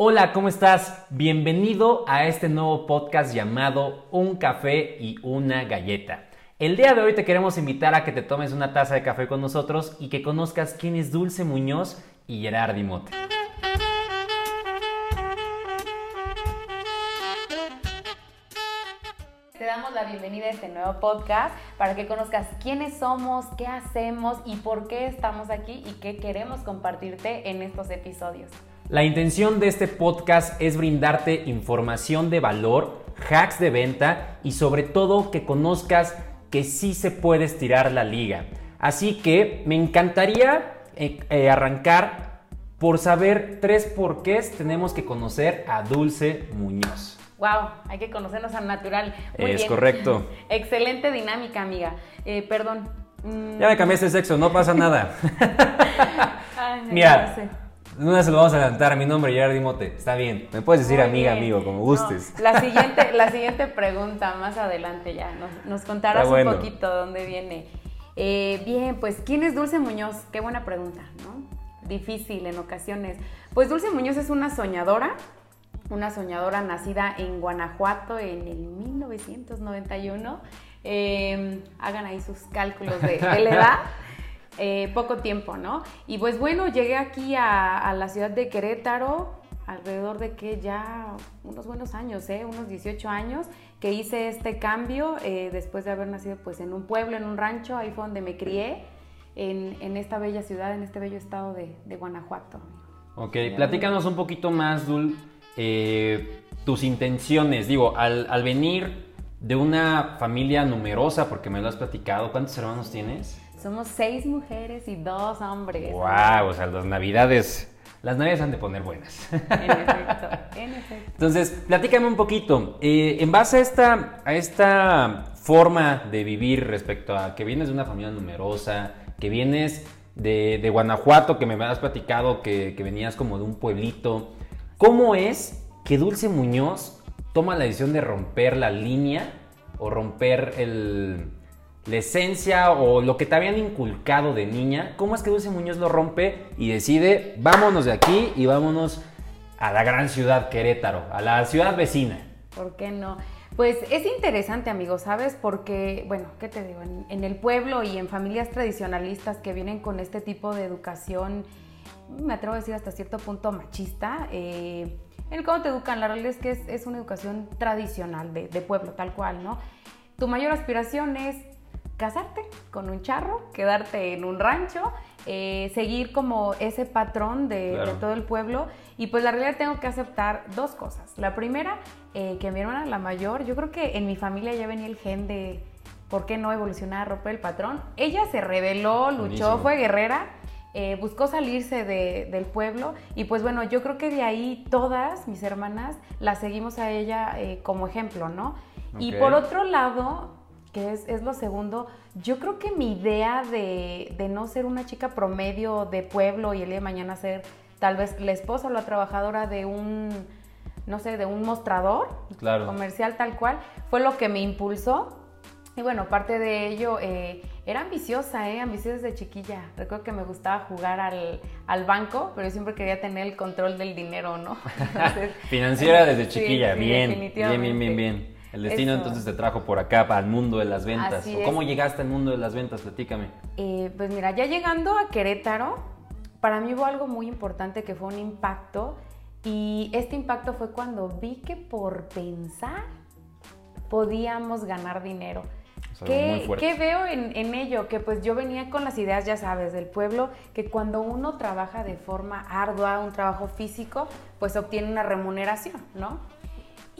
Hola, ¿cómo estás? Bienvenido a este nuevo podcast llamado Un café y una galleta. El día de hoy te queremos invitar a que te tomes una taza de café con nosotros y que conozcas quién es Dulce Muñoz y Gerardi Mote. Te damos la bienvenida a este nuevo podcast para que conozcas quiénes somos, qué hacemos y por qué estamos aquí y qué queremos compartirte en estos episodios. La intención de este podcast es brindarte información de valor, hacks de venta y sobre todo que conozcas que sí se puede estirar la liga. Así que me encantaría eh, eh, arrancar por saber tres porqués tenemos que conocer a Dulce Muñoz. Wow, hay que conocernos al natural. Muy es bien. correcto. Excelente dinámica, amiga. Eh, perdón. Mm, Ya me cambiaste de sexo, no pasa nada. ay, Mira. Una se lo vamos a adelantar. Mi nombre es Gerardi Mote. Está bien. Me puedes decir Muy amiga, bien. amigo, como No, gustes. la, siguiente, la siguiente pregunta, más adelante ya, nos, nos contarás bueno. un poquito dónde viene. Eh, bien, pues, ¿quién es Dulce Muñoz? Qué buena pregunta, ¿no? Difícil en ocasiones. Pues Dulce Muñoz es una soñadora, una soñadora nacida en Guanajuato en el 1991. Eh, hagan ahí sus cálculos de, de la edad. Eh, poco tiempo, ¿no? Y pues bueno, llegué aquí a, a la ciudad de Querétaro alrededor de que ya unos buenos años, ¿eh? unos 18 años, que hice este cambio eh, después de haber nacido pues en un pueblo, en un rancho, ahí fue donde me crié, en, en esta bella ciudad, en este bello estado de, de Guanajuato. Ok, platícanos un poquito más, Dul, eh, tus intenciones. Digo, al, al venir de una familia numerosa, porque me lo has platicado, ¿cuántos hermanos tienes? Somos seis mujeres y dos hombres. Wow, o sea, las navidades, las navidades han de poner buenas. En efecto, en efecto. Entonces, platícame un poquito. eh, en base a esta, a esta forma de vivir respecto a que vienes de una familia numerosa, que vienes de, de Guanajuato, que me has platicado que, que venías como de un pueblito, ¿cómo es que Dulce Muñoz toma la decisión de romper la línea o romper el, la esencia o lo que te habían inculcado de niña? ¿Cómo es que Dulce Muñoz lo rompe y decide, vámonos de aquí y vámonos a la gran ciudad Querétaro, a la ciudad vecina. ¿Por qué no? Pues es interesante, amigos, ¿sabes? Porque, bueno, ¿qué te digo? En, el pueblo y en familias tradicionalistas que vienen con este tipo de educación, me atrevo a decir hasta cierto punto machista, eh, el cómo te educan, la realidad es que es, una educación tradicional de pueblo, tal cual, ¿no? Tu mayor aspiración es casarte con un charro, quedarte en un rancho, eh, seguir como ese patrón de, Claro. de todo el pueblo. Y pues la realidad tengo que aceptar dos cosas. La primera, eh, que mi hermana, la mayor, yo creo que en mi familia ya venía el gen de por qué no evolucionar, romper el patrón. Ella se rebeló, luchó, Buenísimo. fue guerrera. eh, buscó salirse de- del pueblo y pues bueno, yo creo que de ahí todas mis hermanas la seguimos a ella eh, como ejemplo, ¿no? Y por otro lado, que es, es lo segundo, yo creo que mi idea de, de no ser una chica promedio de pueblo y el día de mañana ser tal vez la esposa o la trabajadora de un, no sé, de un mostrador Claro. comercial tal cual, fue lo que me impulsó. Y bueno, parte de ello, eh, era ambiciosa, ¿eh? ambiciosa desde chiquilla. Recuerdo que me gustaba jugar al, al banco, pero yo siempre quería tener el control del dinero, ¿no? Entonces, Financiera desde chiquilla, sí, bien, bien, bien, bien, bien. El destino Eso. entonces te trajo por acá, para el mundo de las ventas. Así ¿O es. ¿Cómo llegaste al mundo de las ventas? Platícame. Eh, pues mira, ya llegando a Querétaro, para mí hubo algo muy importante que fue un impacto y este impacto fue cuando vi que por pensar podíamos ganar dinero. Es ¿Qué, qué veo en, en ello? Que pues yo venía con las ideas, ya sabes, del pueblo, que cuando uno trabaja de forma ardua, un trabajo físico, pues obtiene una remuneración, ¿no?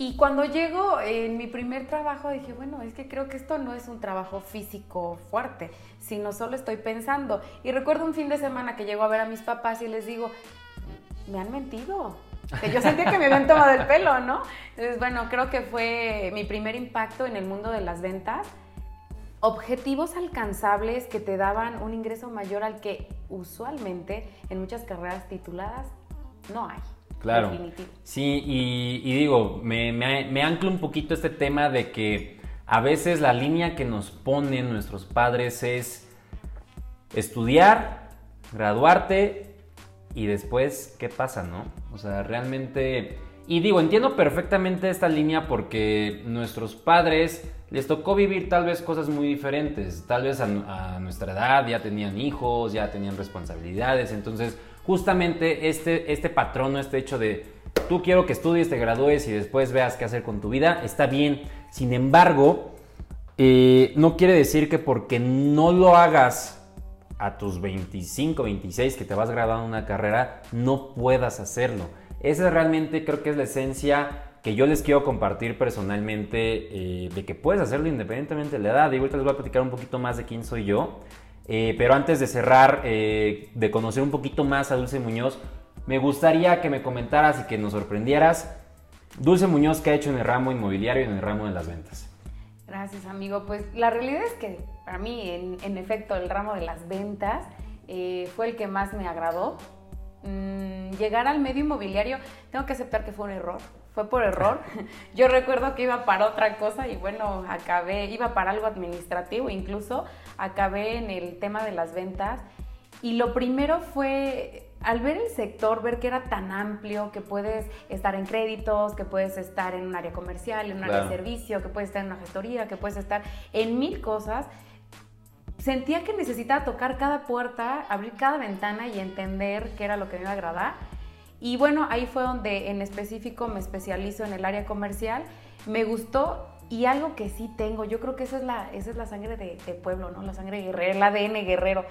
Y cuando llego en mi primer trabajo dije, bueno, es que creo que esto no es un trabajo físico fuerte, sino solo estoy pensando. Y recuerdo un fin de semana que llego a ver a mis papás y les digo, me han mentido. Que yo sentía que me habían tomado el pelo, ¿no? Entonces, bueno, creo que fue mi primer impacto en el mundo de las ventas. Objetivos alcanzables que te daban un ingreso mayor al que usualmente en muchas carreras tituladas no hay. Claro. Definitivo. Sí, y, y digo, me, me, me ancla un poquito este tema de que a veces la línea que nos ponen nuestros padres es estudiar, graduarte y después, ¿qué pasa, no? O sea, realmente... Y digo, entiendo perfectamente esta línea porque nuestros padres les tocó vivir tal vez cosas muy diferentes. Tal vez a, nuestra edad ya tenían hijos, ya tenían responsabilidades. Entonces, justamente este, este patrón, este hecho de tú quiero que estudies, te gradúes y después veas qué hacer con tu vida, está bien. Sin embargo, eh, no quiere decir que porque no lo hagas a tus 25, 26 que te vas graduando una carrera, no puedas hacerlo. Esa realmente creo que es la esencia que yo les quiero compartir personalmente eh, de que puedes hacerlo independientemente de la edad. Y ahorita les voy a platicar un poquito más de quién soy yo. Eh, pero antes de cerrar, eh, de conocer un poquito más a Dulce Muñoz, me gustaría que me comentaras y que nos sorprendieras. Dulce Muñoz, ¿qué ha hecho en el ramo inmobiliario y en el ramo de las ventas? Gracias, amigo. Pues la realidad es que para mí, en, efecto, el ramo de las ventas fue el que más me agradó. Mm, llegar al medio inmobiliario, tengo que aceptar que fue un error fue por error. Yo recuerdo que iba para otra cosa y bueno, acabé, iba para algo administrativo, incluso acabé en el tema de las ventas. Y lo primero fue, al ver el sector, ver que era tan amplio, que puedes estar en créditos, que puedes estar en un área comercial, en un área de servicio, que puedes estar en una gestoría, que puedes estar en mil cosas, sentía que necesitaba tocar cada puerta, abrir cada ventana y entender qué era lo que me iba a agradar y bueno, ahí fue donde en específico me especializo en el área comercial. Me gustó y algo que sí tengo, yo creo que esa es la, esa es la sangre de, pueblo, ¿no? La sangre guerrera, el ADN guerrero.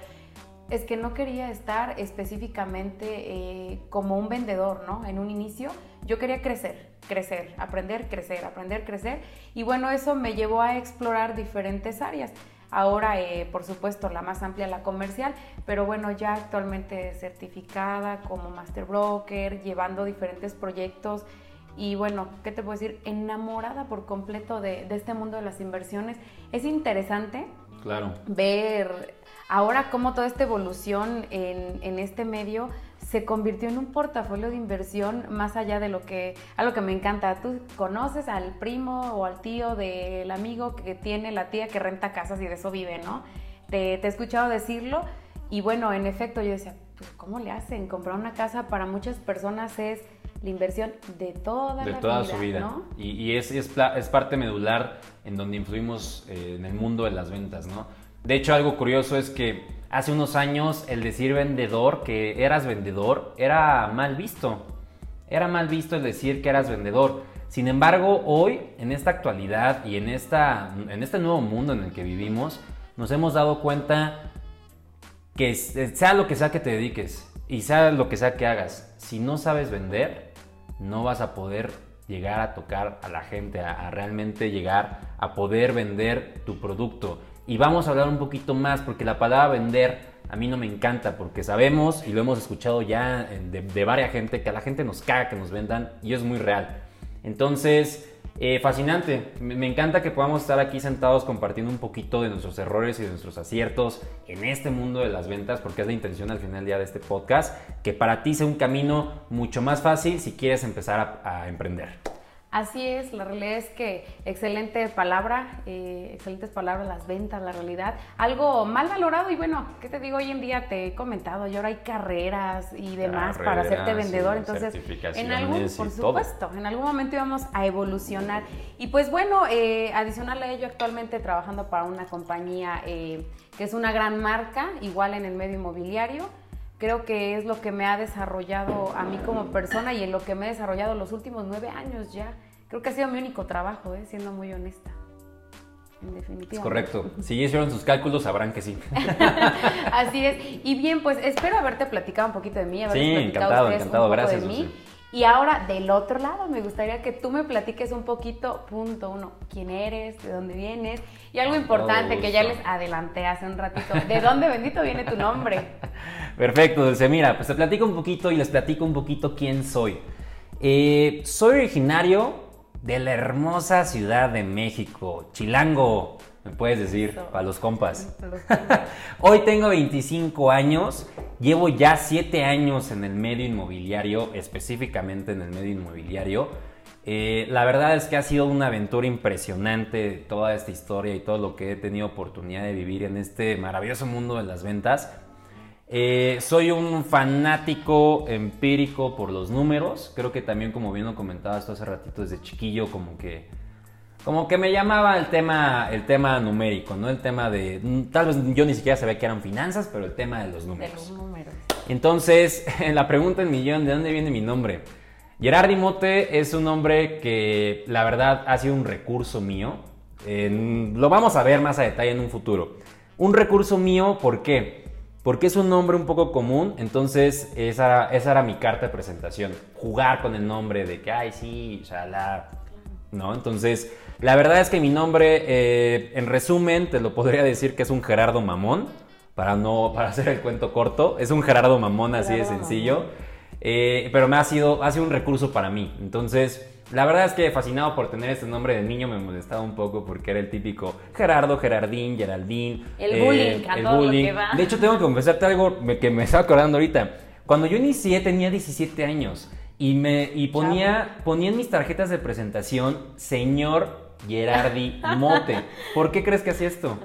Es que no quería estar específicamente eh, como un vendedor, ¿no? En un inicio, yo quería crecer, crecer, aprender, crecer, aprender, crecer. Y bueno, eso me llevó a explorar diferentes áreas. Ahora, eh, por supuesto, la más amplia, la comercial, pero bueno, ya actualmente certificada como Master Broker, llevando diferentes proyectos. Y bueno, ¿qué te puedo decir? Enamorada por completo de, este mundo de las inversiones. Es interesante claro. ver ahora cómo toda esta evolución en, en este medio se convirtió en un portafolio de inversión más allá de lo que, algo que me encanta. Tú conoces al primo o al tío del amigo que tiene la tía que renta casas y de eso vive, ¿no? Te, he escuchado decirlo y bueno, en efecto yo decía, pues ¿cómo le hacen? Comprar una casa para muchas personas es la inversión de toda de la toda vida, su vida. ¿no? Y, y es, es, es, parte medular en donde influimos eh, en el mundo de las ventas, ¿no? De hecho, algo curioso es que hace unos años el decir vendedor, que eras vendedor, era mal visto. Era mal visto el decir que eras vendedor. Sin embargo, hoy, en esta actualidad y en, esta, en este nuevo mundo en el que vivimos, nos hemos dado cuenta que sea lo que sea que te dediques y sea lo que sea que hagas, si no sabes vender, no vas a poder llegar a tocar a la gente, a realmente llegar a poder vender tu producto. Y vamos a hablar un poquito más porque la palabra vender a mí no me encanta porque sabemos y lo hemos escuchado ya de, de varias gente que a la gente nos caga que nos vendan y es muy real. Entonces, eh, fascinante. Me, encanta que podamos estar aquí sentados compartiendo un poquito de nuestros errores y de nuestros aciertos en este mundo de las ventas, porque es la intención al final del día de este podcast, que para ti sea un camino mucho más fácil si quieres empezar a emprender. Así es, la realidad es que excelente palabra, eh, excelentes palabras, las ventas, la realidad. Algo mal valorado y bueno, ¿qué te digo? Hoy en día te he comentado, y ahora hay carreras y demás para hacerte vendedor, entonces en algún, por supuesto, en algún momento íbamos a evolucionar. Y pues bueno, eh, adicional a ello, actualmente trabajando para una compañía eh, que es una gran marca, igual en el medio inmobiliario creo que es lo que me ha desarrollado a mí como persona y en lo que me he desarrollado los últimos nueve años ya. Creo que ha sido mi único trabajo, ¿eh? siendo muy honesta. En definitiva. Es correcto. Si hicieron sus cálculos, sabrán que sí. Así es. Y bien, pues espero haberte platicado un poquito de mí. Sí, encantado, encantado. Gracias. De mí. Y ahora, del otro lado, me gustaría que tú me platiques un poquito, punto uno, quién eres, de dónde vienes. Y algo importante que ya les adelanté hace un ratito, ¿de dónde bendito viene tu nombre? Perfecto, Dulce. Mira, pues te platico un poquito y les platico un poquito quién soy. Eh, soy originario de la hermosa ciudad de México, Chilango, me puedes decir, para los compas. Hoy tengo 25 años, llevo ya 7 años en el medio inmobiliario, específicamente en el medio inmobiliario. Eh, la verdad es que ha sido una aventura impresionante toda esta historia y todo lo que he tenido oportunidad de vivir en este maravilloso mundo de las ventas. Eh, soy un fanático empírico por los números. Creo que también, como bien lo comentabas tú hace ratito, desde chiquillo, como que como que me llamaba el tema, el tema numérico, ¿no? El tema de, mm, tal vez yo ni siquiera sabía que eran finanzas, pero el tema de los números. De los números. Entonces, en la pregunta en millón, ¿de dónde viene mi nombre? Gerardi Mote es un nombre que la verdad ha sido un recurso mío. lo vamos a ver más a detalle en un futuro. Un recurso mío, ¿por qué? Porque es un nombre un poco común, entonces esa, esa era mi carta de presentación. Jugar con el nombre de que, ay, sí, la ¿no? Entonces, la verdad es que mi nombre, eh, en resumen, te lo podría decir que es un Gerardo Mamón, para no, para hacer el cuento corto, es un Gerardo Mamón así de sencillo, eh, pero me ha sido, ha sido un recurso para mí. Entonces, la verdad es que fascinado por tener este nombre de niño me molestaba un poco porque era el típico Gerardo, Gerardín, Geraldín. El eh, bullying, el bullying. De hecho, tengo que confesarte algo que me estaba acordando ahorita. Cuando yo inicié tenía 17 años. Y, me, y ponía, ponía en mis tarjetas de presentación, señor Gerardi Mote. ¿Por qué crees que hacía esto?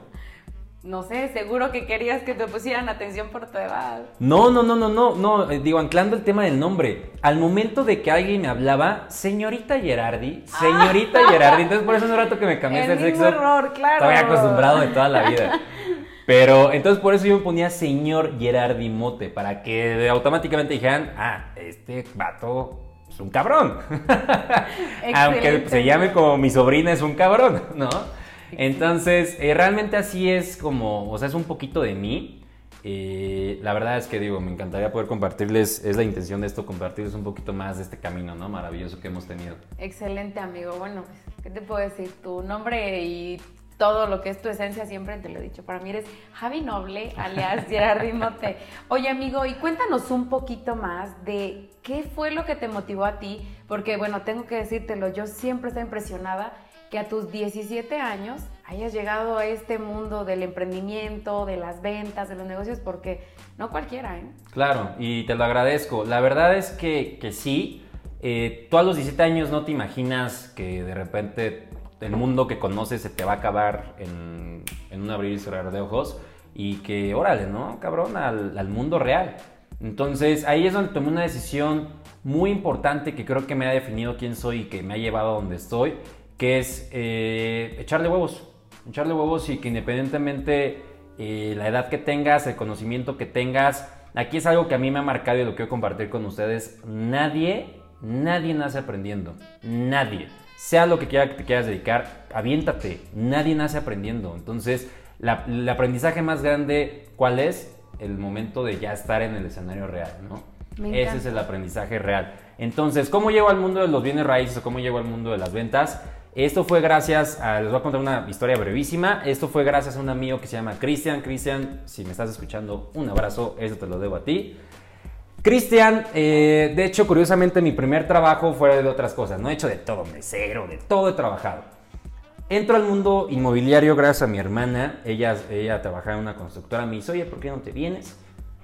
No sé, seguro que querías que te pusieran atención por tu edad. No, no, no, no, no, no, eh, digo, anclando el tema del nombre. Al momento de que alguien me hablaba, señorita Gerardi, señorita ah. Gerardi, entonces por eso hace un rato que me cambié de sexo. error, claro. Estaba acostumbrado de toda la vida. Pero entonces por eso yo me ponía señor Gerardi Mote, para que automáticamente dijeran, ah, este vato es un cabrón. Aunque se llame como mi sobrina es un cabrón, ¿no? Entonces, eh, realmente así es como, o sea, es un poquito de mí. Eh, la verdad es que digo, me encantaría poder compartirles, es la intención de esto, compartirles un poquito más de este camino, ¿no? Maravilloso que hemos tenido. Excelente, amigo. Bueno, ¿qué te puedo decir? Tu nombre y todo lo que es tu esencia, siempre te lo he dicho. Para mí eres Javi Noble, alias Gerardi Mote. Oye, amigo, y cuéntanos un poquito más de qué fue lo que te motivó a ti, porque bueno, tengo que decírtelo, yo siempre estoy impresionada que a tus 17 años hayas llegado a este mundo del emprendimiento, de las ventas, de los negocios, porque no cualquiera, ¿eh? Claro, y te lo agradezco. La verdad es que, que sí. Eh, tú a los 17 años no te imaginas que de repente el mundo que conoces se te va a acabar en, un abrir y cerrar de ojos y que, órale, ¿no? Cabrón, al, mundo real. Entonces ahí es donde tomé una decisión muy importante que creo que me ha definido quién soy y que me ha llevado a donde estoy, que es eh, echarle huevos. Echarle huevos y que independientemente eh, la edad que tengas, el conocimiento que tengas, aquí es algo que a mí me ha marcado y lo quiero compartir con ustedes. Nadie, nadie nace aprendiendo. Nadie sea lo que quiera que te quieras dedicar, aviéntate. Nadie nace aprendiendo. Entonces, el aprendizaje más grande, ¿cuál es? El momento de ya estar en el escenario real, ¿no? Ese es el aprendizaje real. Entonces, ¿cómo llego al mundo de los bienes raíces o cómo llego al mundo de las ventas? Esto fue gracias a, les voy a contar una historia brevísima. Esto fue gracias a un amigo que se llama Cristian. Cristian, si me estás escuchando, un abrazo, eso te lo debo a ti. Cristian, eh, de hecho, curiosamente, mi primer trabajo fue de otras cosas. No he hecho de todo, mesero, de todo he trabajado. Entro al mundo inmobiliario gracias a mi hermana. Ella, ella trabajaba en una constructora. Me dice, oye, ¿por qué no te vienes?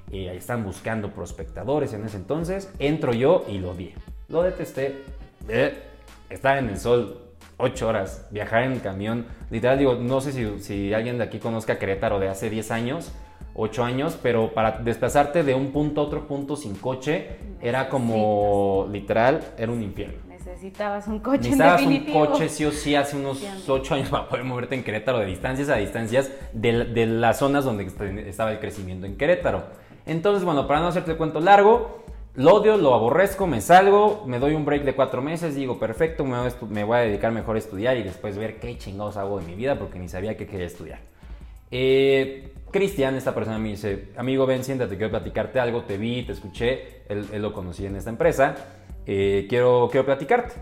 Y ahí están buscando prospectadores en ese entonces. Entro yo y lo vi. Lo detesté. Eh, estar en el sol ocho horas, viajar en camión. Literal, digo, no sé si, si alguien de aquí conozca Querétaro de hace 10 años 8 años, pero para desplazarte de un punto a otro punto sin coche era como literal, era un infierno. Necesitabas un coche. Necesitabas un coche sí o sí hace unos 8 años para poder moverte en Querétaro de distancias a distancias de, de las zonas donde estaba el crecimiento en Querétaro. Entonces, bueno, para no hacerte el cuento largo, lo odio, lo aborrezco, me salgo, me doy un break de cuatro meses, digo, perfecto, me voy, a me voy a dedicar mejor a estudiar y después ver qué chingados hago en mi vida porque ni sabía que quería estudiar. Eh, Cristian, esta persona me dice, amigo, ven, siéntate, quiero platicarte algo, te vi, te escuché, él, lo conocí en esta empresa, eh, quiero, quiero platicarte.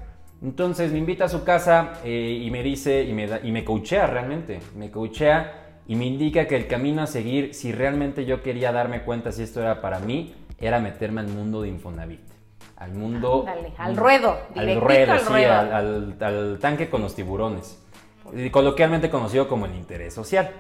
Entonces me invita a su casa eh, y me dice, y me, y me coachea realmente, me coachea y me indica que el camino a seguir, si realmente yo quería darme cuenta si esto era para mí, era meterme al mundo de Infonavit. Al mundo... al ruedo. Al ruedo, al, sí, al, al tanque con los tiburones. Coloquialmente conocido como el interés social.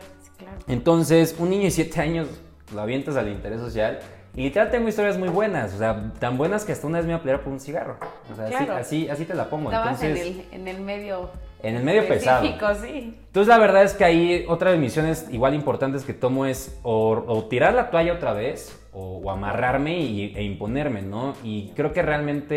Entonces, un niño de 7 años lo avientas al interés social. Y literal tengo historias muy buenas, o sea, tan buenas que hasta una vez me iba a pelear por un cigarro. O sea, así, así, te la pongo. Estabas en, el, en el medio en el medio pesado. Sí. Entonces la verdad es que ahí otra de mis misiones igual importantes que tomo es o, tirar la toalla otra vez o, amarrarme e imponerme, ¿no? Y creo que realmente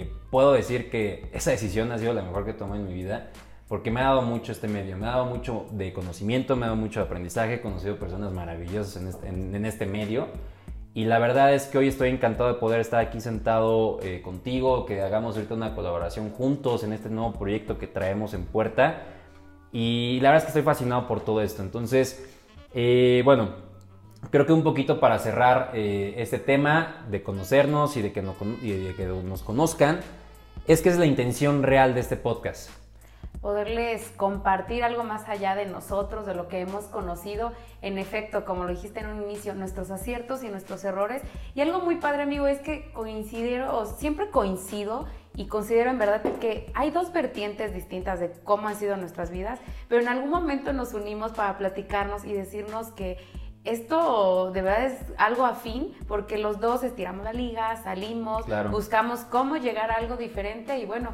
eh, puedo decir que esa decisión ha sido la mejor que tomé en mi vida porque me ha dado mucho este medio, me ha dado mucho de conocimiento, me ha dado mucho de aprendizaje, he conocido personas maravillosas en este, en, este medio y la verdad es que hoy estoy encantado de poder estar aquí sentado eh, contigo, que hagamos ahorita una colaboración juntos en este nuevo proyecto que traemos en puerta y la verdad es que estoy fascinado por todo esto, entonces, eh, bueno, creo que un poquito para cerrar eh, este tema de conocernos y de, que y de que nos conozcan, es que es la intención real de este podcast poderles compartir algo más allá de nosotros, de lo que hemos conocido. En efecto, como lo dijiste en un inicio, nuestros aciertos y nuestros errores. Y algo muy padre, amigo, es que coincido, siempre coincido y considero en verdad que hay dos vertientes distintas de cómo han sido nuestras vidas, pero en algún momento nos unimos para platicarnos y decirnos que esto de verdad es algo afín porque los dos estiramos la liga, salimos, buscamos cómo llegar a algo diferente y bueno,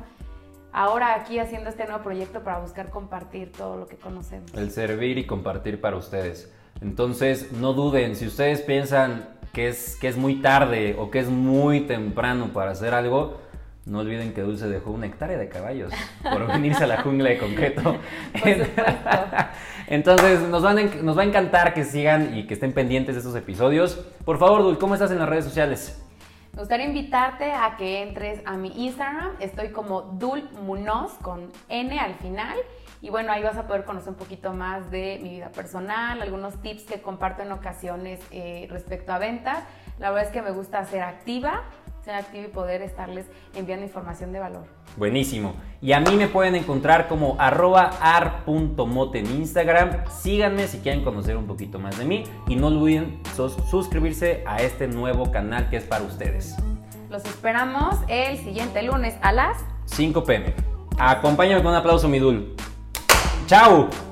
ahora aquí haciendo este nuevo proyecto para buscar compartir todo lo que conocemos. El servir y compartir para ustedes. Entonces, no duden, si ustedes piensan que es, que es muy tarde o que es muy temprano para hacer algo, no olviden que Dulce dejó una hectárea de caballos por venirse a la jungla de concreto. Entonces, nos, van nos va a encantar que sigan y que estén pendientes de estos episodios. Por favor, Dul, ¿cómo estás en las redes sociales? Me gustaría invitarte a que entres a mi Instagram. Estoy como Dul con N al final. Y bueno, ahí vas a poder conocer un poquito más de mi vida personal, algunos tips que comparto en ocasiones eh, respecto a ventas. La verdad es que me gusta ser activa, ser activa y poder estarles enviando información de valor. Buenísimo. Y a mí me pueden encontrar como arroba ar.mote en Instagram. Síganme si quieren conocer un poquito más de mí. Y no olviden suscribirse a este nuevo canal que es para ustedes. Los esperamos el siguiente lunes a las 5 pm. Acompáñame con un aplauso, mi Dul. ¡Chao!